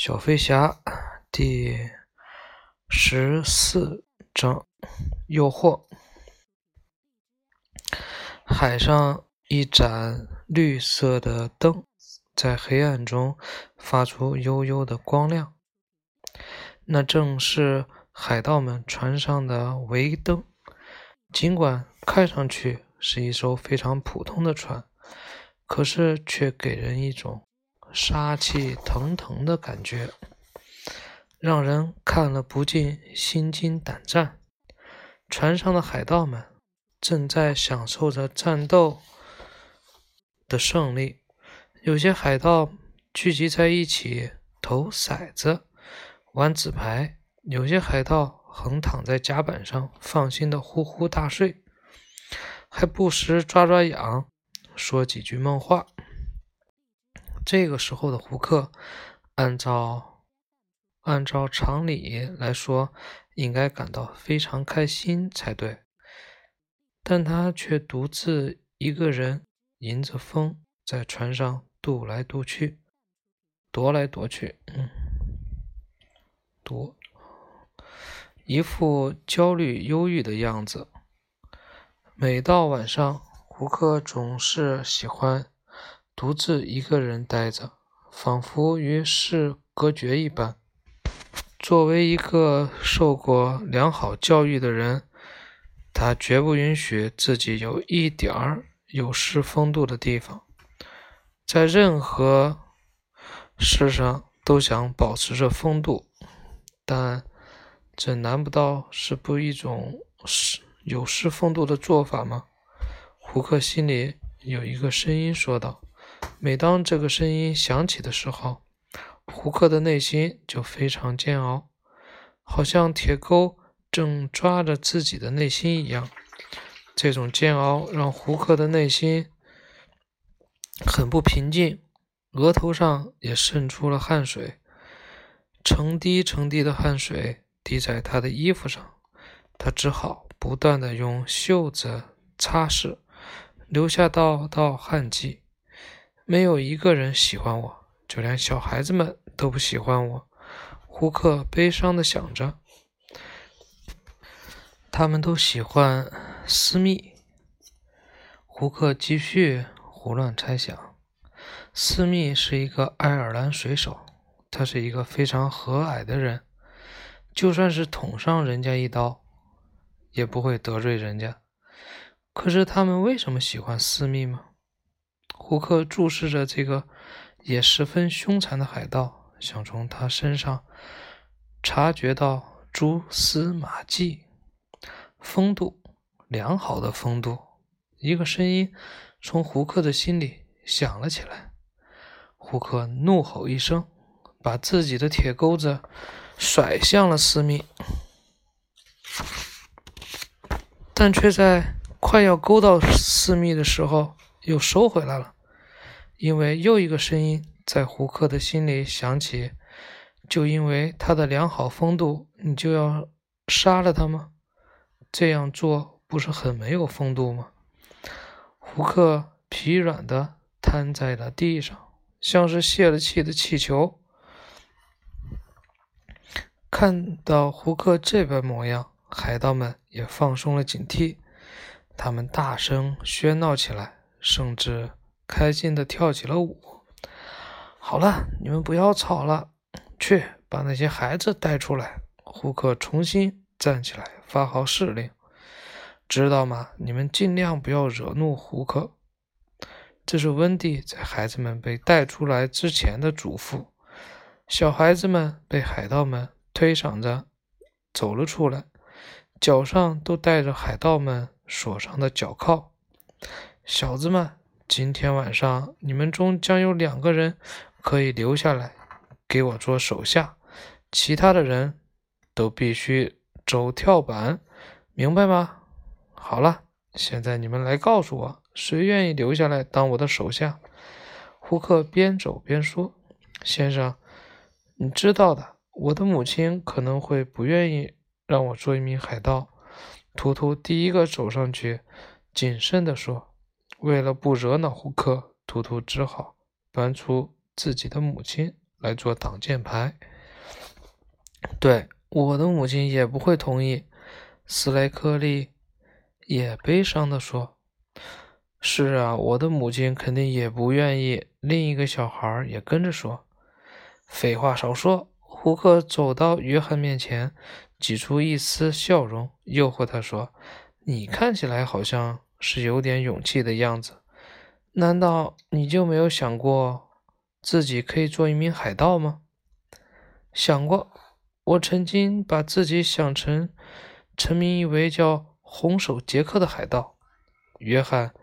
小飞侠第十四章：诱惑。海上一盏绿色的灯在黑暗中发出幽幽的光亮，那正是海盗们船上的桅灯。尽管看上去是一艘非常普通的船，可是却给人一种……杀气腾腾的感觉，让人看了不禁心惊胆战。船上的海盗们正在享受着战斗的胜利，有些海盗聚集在一起投骰子、玩纸牌；有些海盗横躺在甲板上，放心的呼呼大睡，还不时抓抓痒，说几句梦话。这个时候的胡克，按照按照常理来说，应该感到非常开心才对，但他却独自一个人迎着风在船上渡来渡去，踱来踱去，嗯，踱，一副焦虑忧郁的样子。每到晚上，胡克总是喜欢。独自一个人呆着，仿佛与世隔绝一般。作为一个受过良好教育的人，他绝不允许自己有一点儿有失风度的地方，在任何事上都想保持着风度。但这难不道是不一种失有失风度的做法吗？胡克心里有一个声音说道。每当这个声音响起的时候，胡克的内心就非常煎熬，好像铁钩正抓着自己的内心一样。这种煎熬让胡克的内心很不平静，额头上也渗出了汗水，成滴成滴的汗水滴在他的衣服上，他只好不断的用袖子擦拭，留下道道汗迹。没有一个人喜欢我，就连小孩子们都不喜欢我。胡克悲伤地想着，他们都喜欢私密。胡克继续胡乱猜想，私密是一个爱尔兰水手，他是一个非常和蔼的人，就算是捅伤人家一刀，也不会得罪人家。可是他们为什么喜欢私密吗？胡克注视着这个也十分凶残的海盗，想从他身上察觉到蛛丝马迹。风度，良好的风度。一个声音从胡克的心里响了起来。胡克怒吼一声，把自己的铁钩子甩向了斯密，但却在快要勾到斯密的时候又收回来了。因为又一个声音在胡克的心里响起，就因为他的良好风度，你就要杀了他吗？这样做不是很没有风度吗？胡克疲软的瘫在了地上，像是泄了气的气球。看到胡克这般模样，海盗们也放松了警惕，他们大声喧闹起来，甚至。开心的跳起了舞。好了，你们不要吵了，去把那些孩子带出来。胡克重新站起来，发号施令：“知道吗？你们尽量不要惹怒胡克。”这是温蒂在孩子们被带出来之前的嘱咐。小孩子们被海盗们推搡着走了出来，脚上都带着海盗们锁上的脚铐。小子们。今天晚上，你们中将有两个人可以留下来给我做手下，其他的人都必须走跳板，明白吗？好了，现在你们来告诉我，谁愿意留下来当我的手下？胡克边走边说：“先生，你知道的，我的母亲可能会不愿意让我做一名海盗。”图图第一个走上去，谨慎地说。为了不惹恼胡克，图图只好搬出自己的母亲来做挡箭牌。对，我的母亲也不会同意。斯莱克利也悲伤地说：“是啊，我的母亲肯定也不愿意。”另一个小孩也跟着说：“废话少说。”胡克走到约翰面前，挤出一丝笑容，诱惑他说：“你看起来好像是有点勇气的样子，难道你就没有想过自己可以做一名海盗吗？”“想过，我曾经把自己想成成名一位叫红手杰克的海盗。”约翰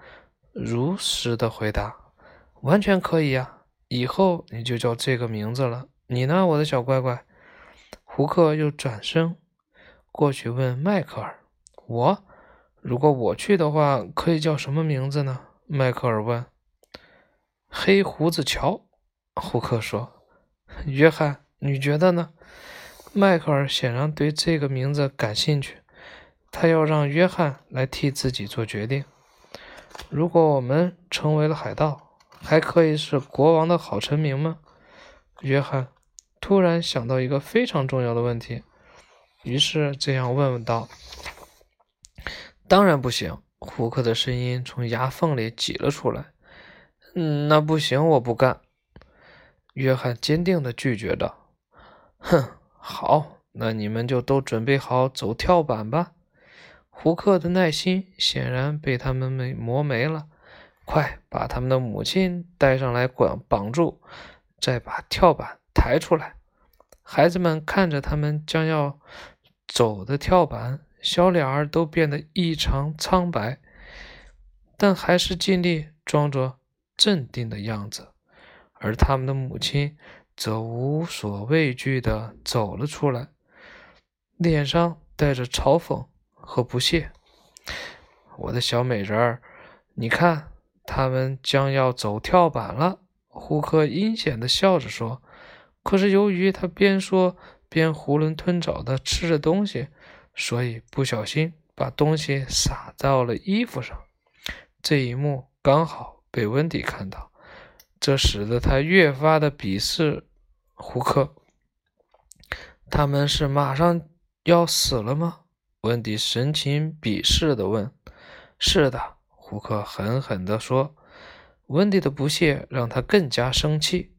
如实的回答：“完全可以呀，以后你就叫这个名字了。”你呢，我的小乖乖？胡克又转身过去问迈克尔：“我如果我去的话，可以叫什么名字呢？”迈克尔问。“黑胡子乔。”胡克说。“约翰，你觉得呢？”迈克尔显然对这个名字感兴趣，他要让约翰来替自己做决定。如果我们成为了海盗，还可以是国王的好臣民吗？约翰。突然想到一个非常重要的问题，于是这样问道：“当然不行。”胡克的声音从牙缝里挤了出来。“嗯，那不行，我不干。”约翰坚定地拒绝道。“哼，好，那你们就都准备好走跳板吧。”胡克的耐心显然被他们没磨没了。“快把他们的母亲带上来，管绑住，再把跳板。”抬出来，孩子们看着他们将要走的跳板，小脸儿都变得异常苍白，但还是尽力装作镇定的样子。而他们的母亲则无所畏惧地走了出来，脸上带着嘲讽和不屑。我的小美人儿，你看，他们将要走跳板了。胡克阴险地笑着说。可是由于他边说边囫囵吞枣地吃着东西，所以不小心把东西洒到了衣服上。这一幕刚好被温迪看到，这使得他越发的鄙视胡克。他们是马上要死了吗？温迪神情鄙视地问。“是的。”胡克狠狠地说。温迪的不屑让他更加生气。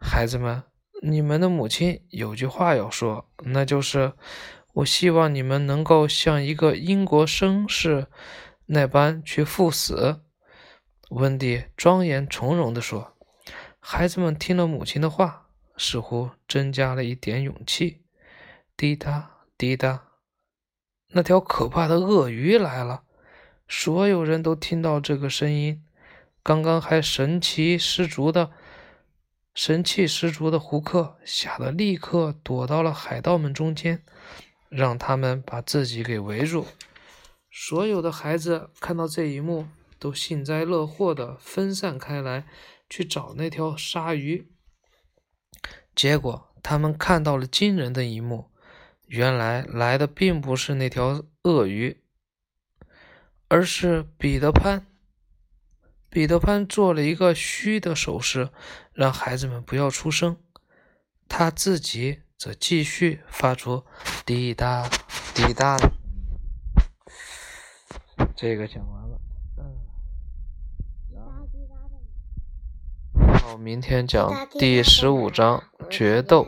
孩子们。你们的母亲有句话要说，那就是：我希望你们能够像一个英国绅士那般去赴死。温蒂庄严从容地说。孩子们听了母亲的话，似乎增加了一点勇气。滴答滴答，那条可怕的鳄鱼来了！所有人都听到这个声音。刚刚还神气十足的。神气十足的胡克吓得立刻躲到了海盗们中间，让他们把自己给围住。所有的孩子看到这一幕，都幸灾乐祸地分散开来去找那条鲨鱼。结果，他们看到了惊人的一幕：原来来的并不是那条鳄鱼，而是彼得潘。彼得潘做了一个虚的手势，让孩子们不要出声。他自己则继续发出滴答滴答的。这个讲完了，嗯，好，明天讲第十五章决斗。